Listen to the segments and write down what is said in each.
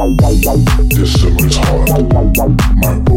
This summer is hot. My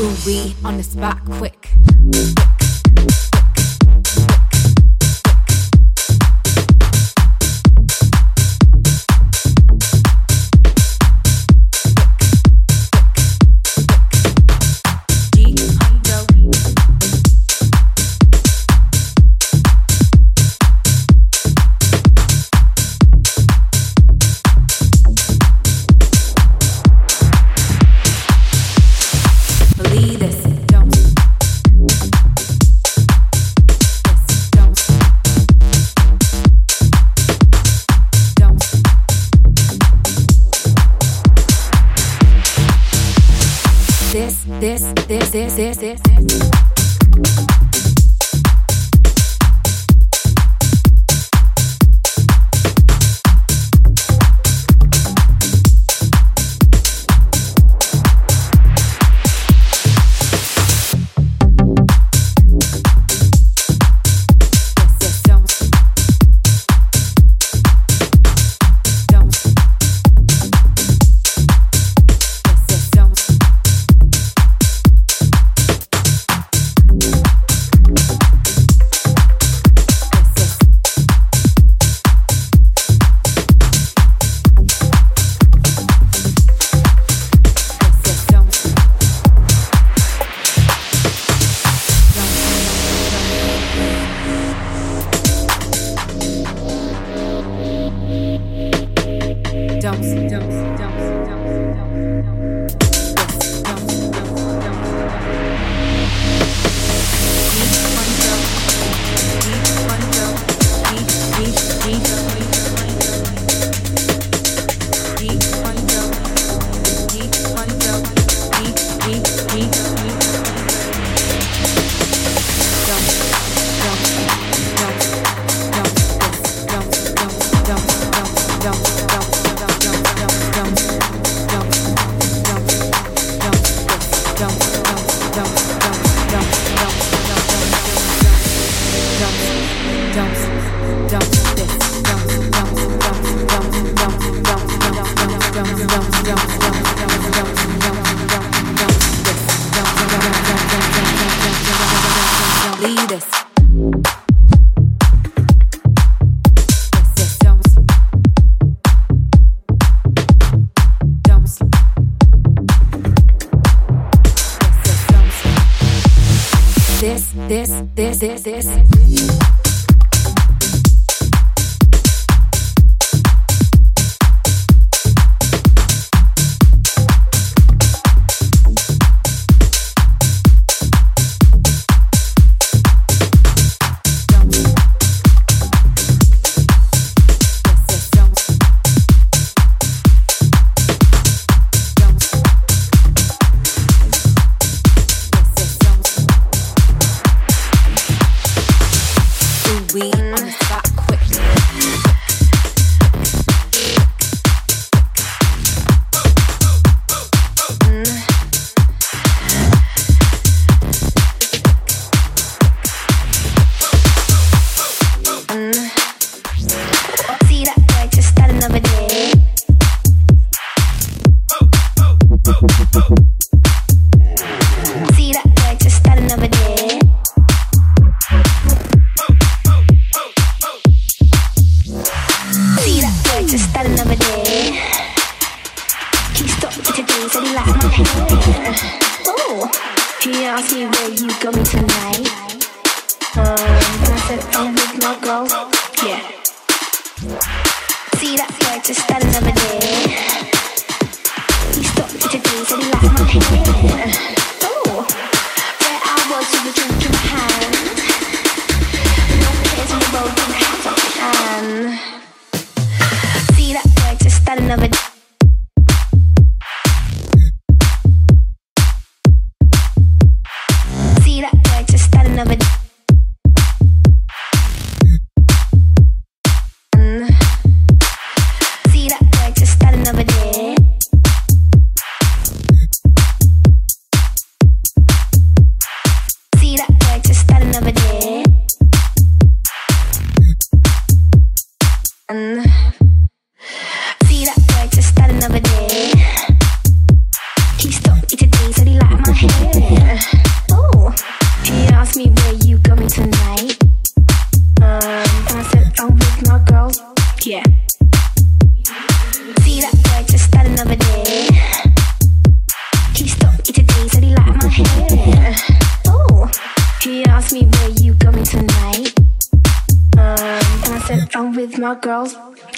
ooh we on the spot quick. this.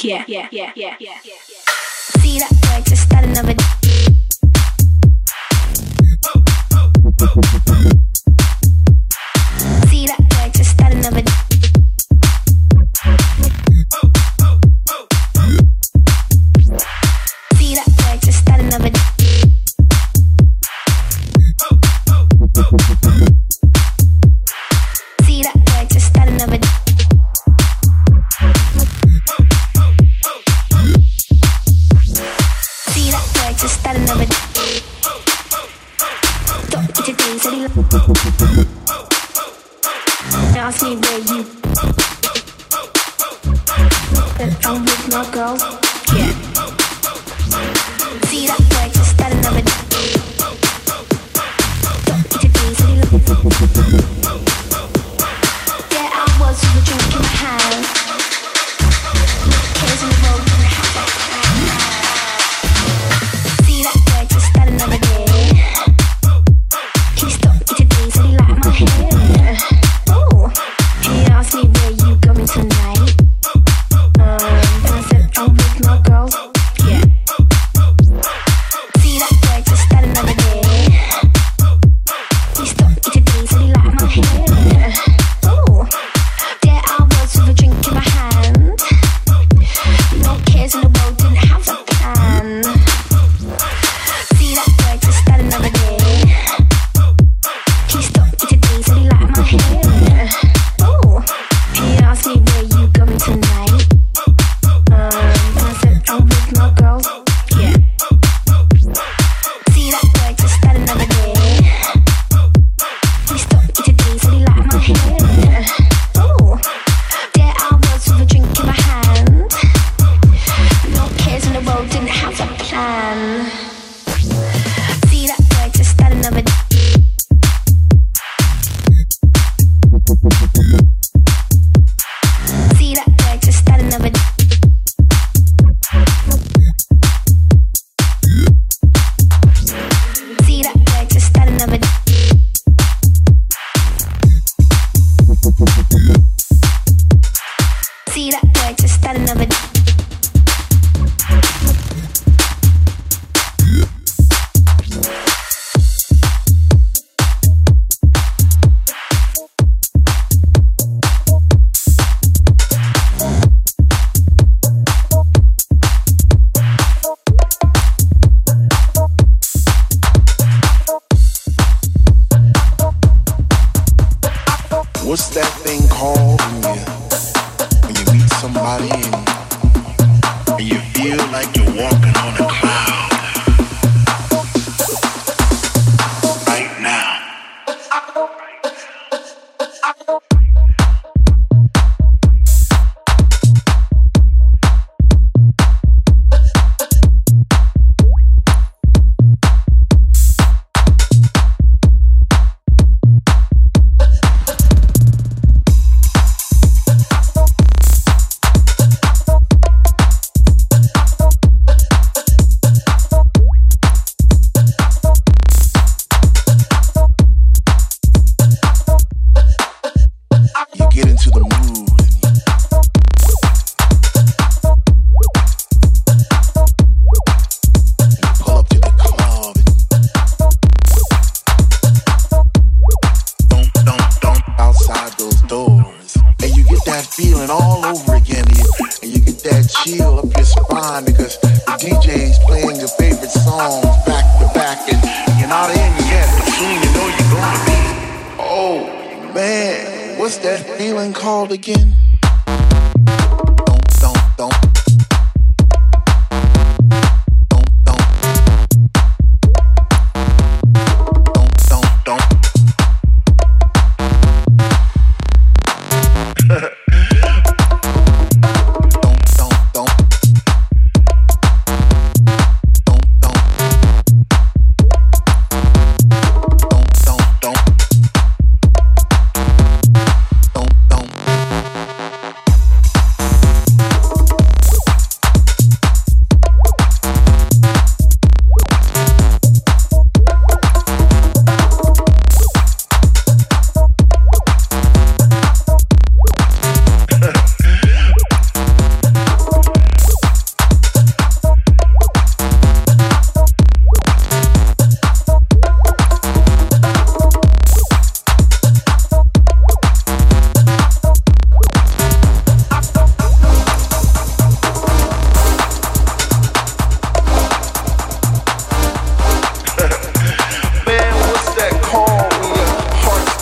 Yeah, yeah, yeah, yeah, yeah. See that boy just starting another. Oh, oh, oh, oh.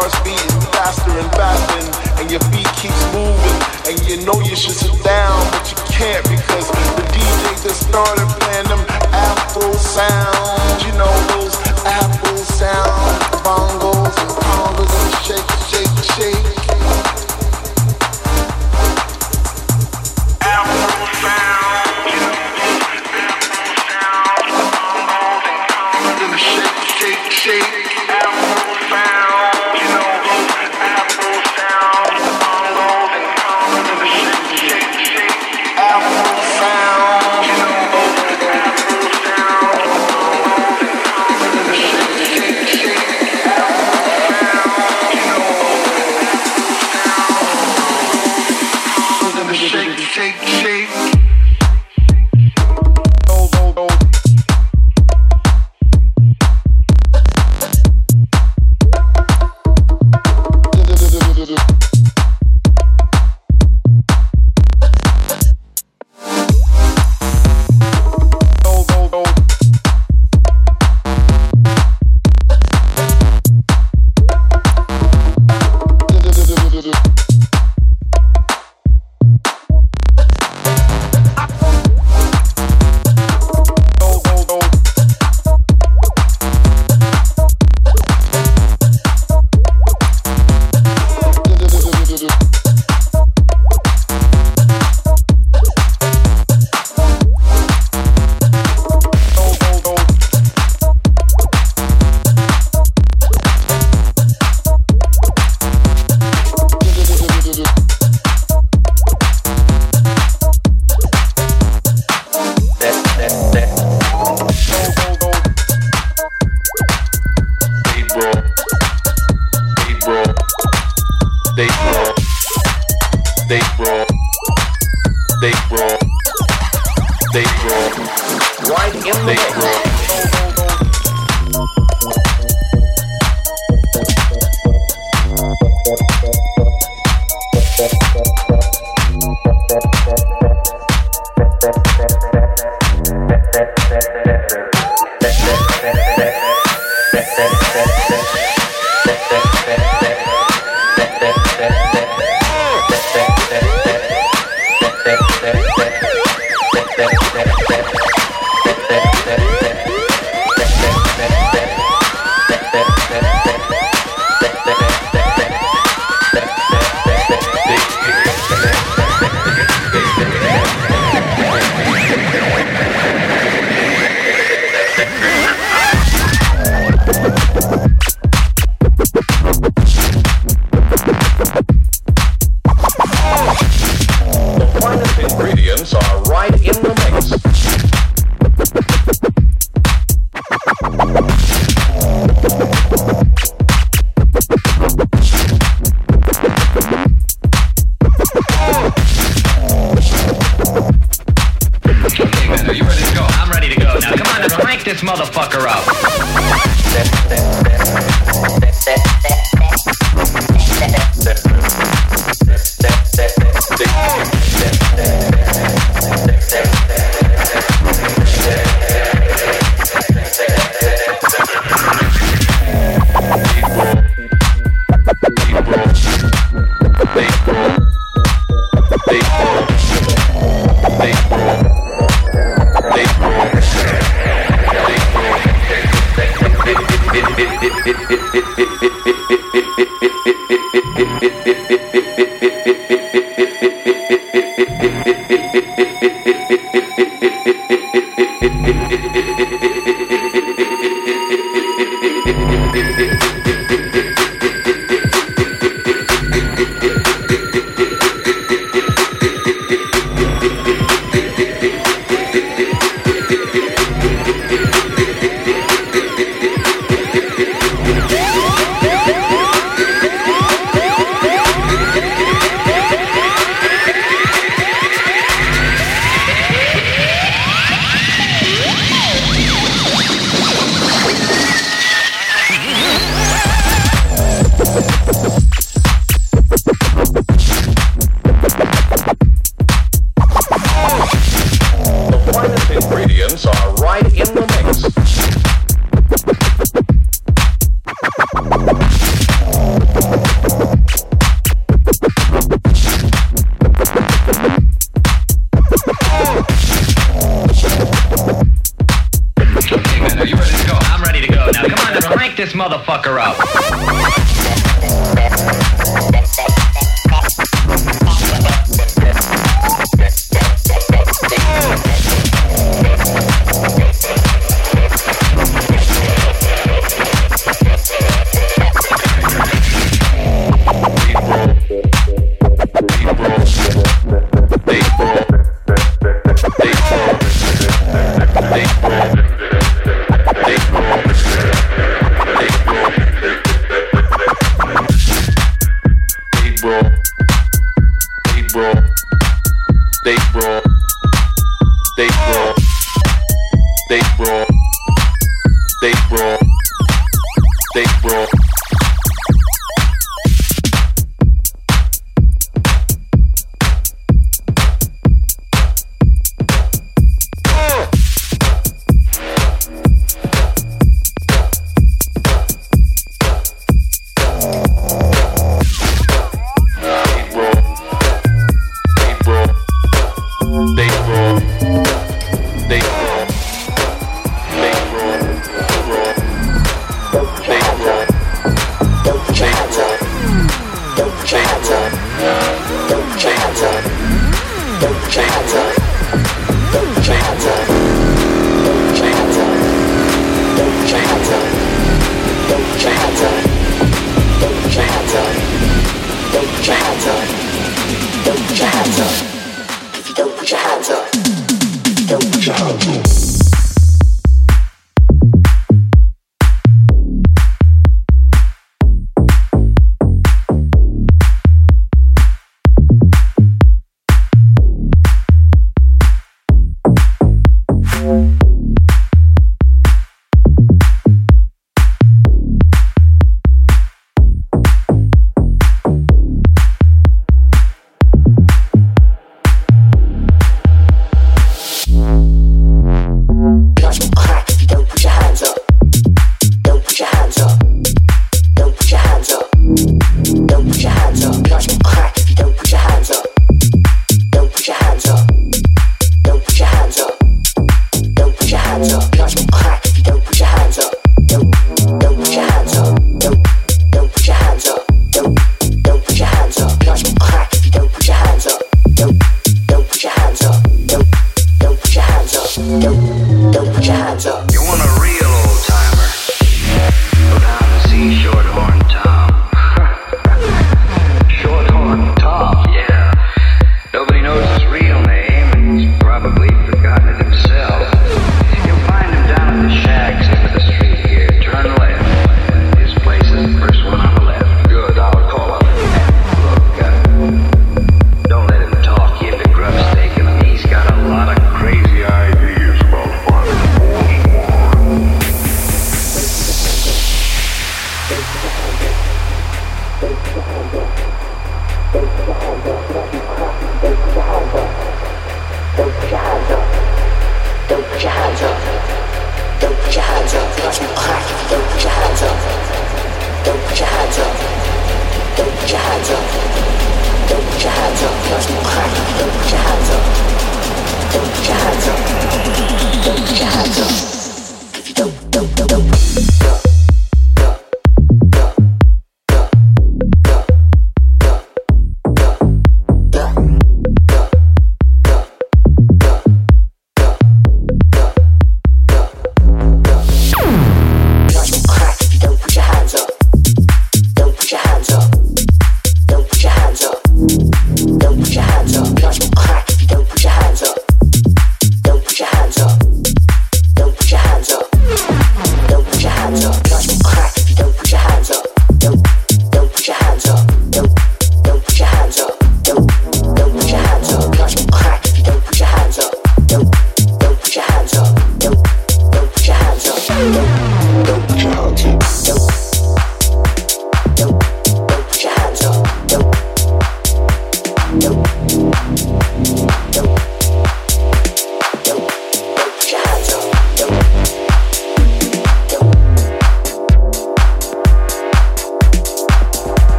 start speeding.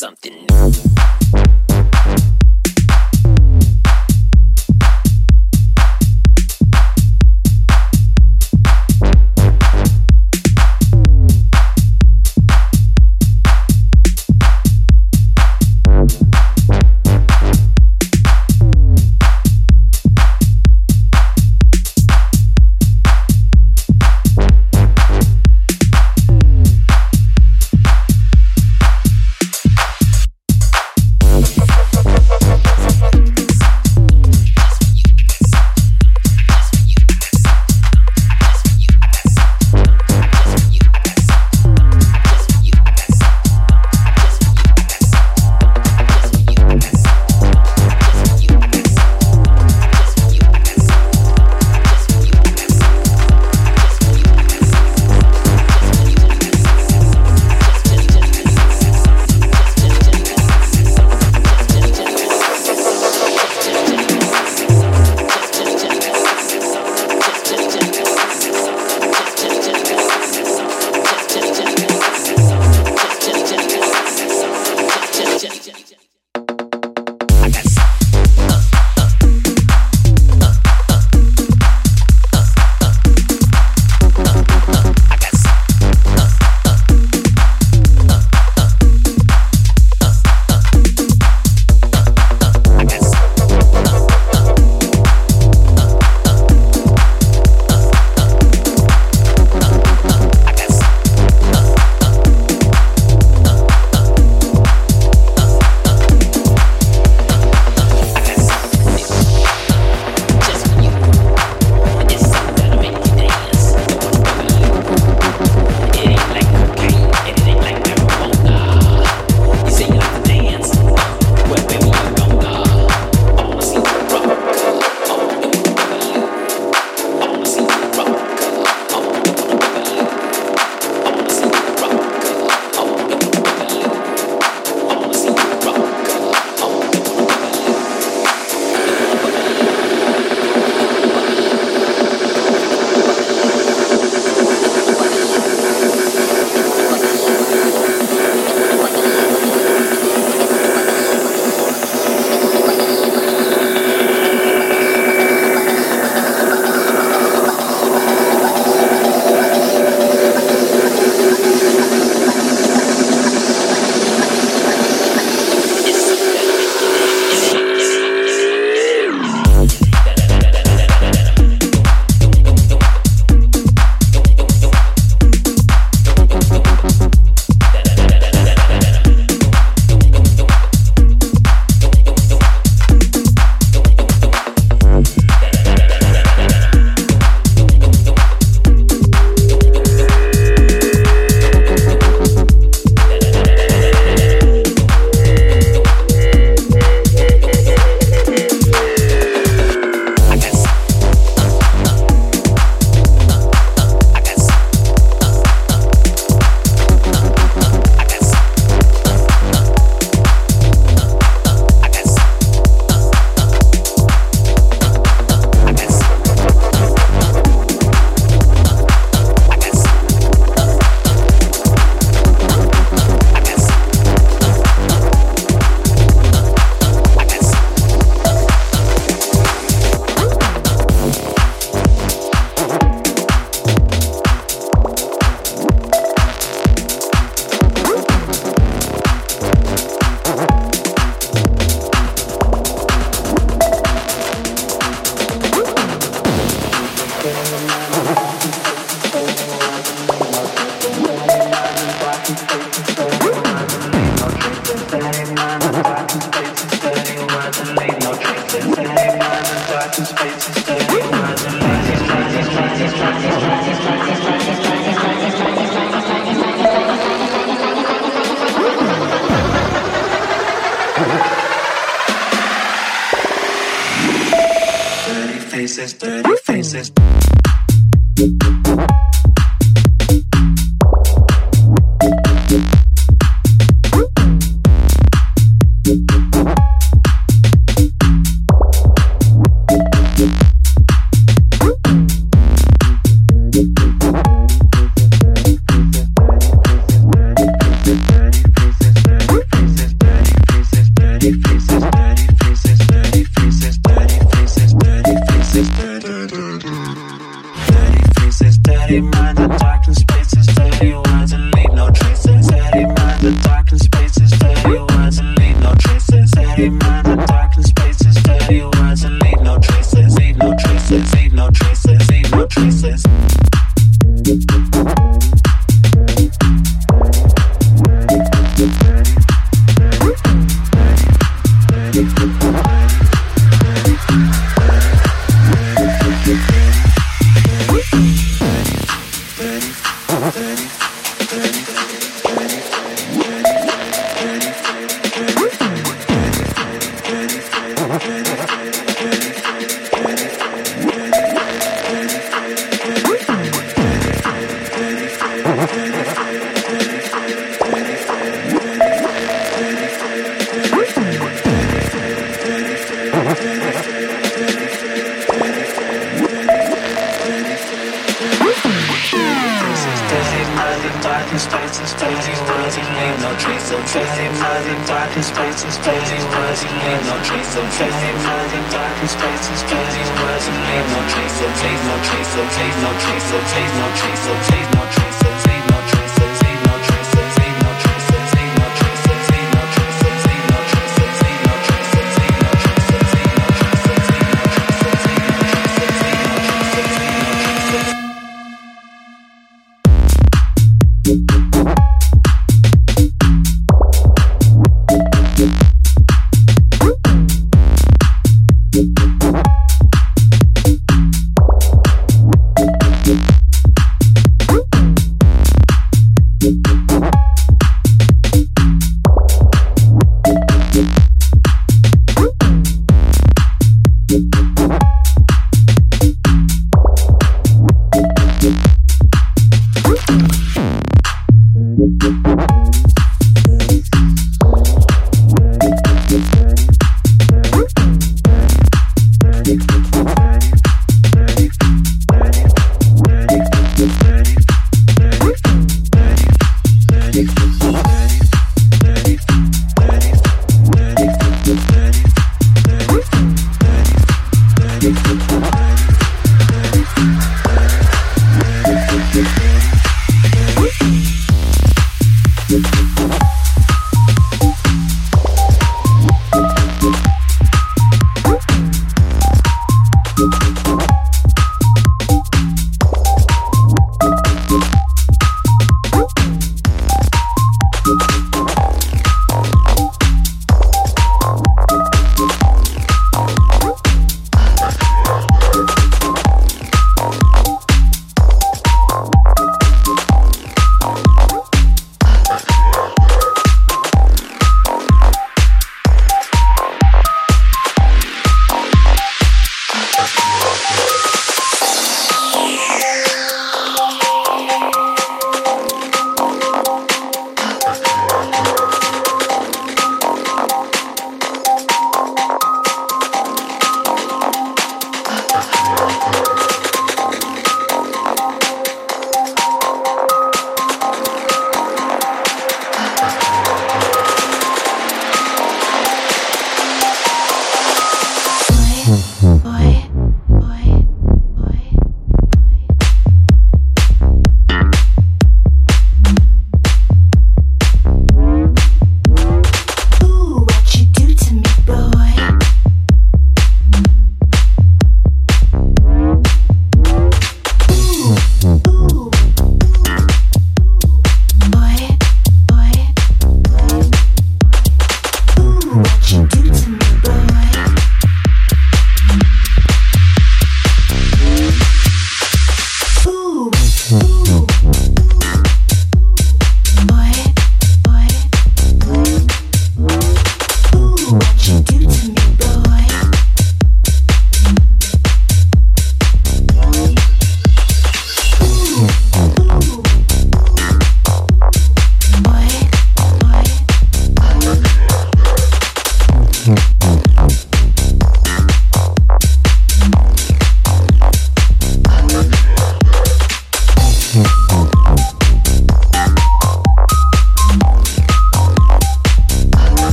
something new. Boy,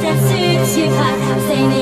that suits you, heart. I'm saying it.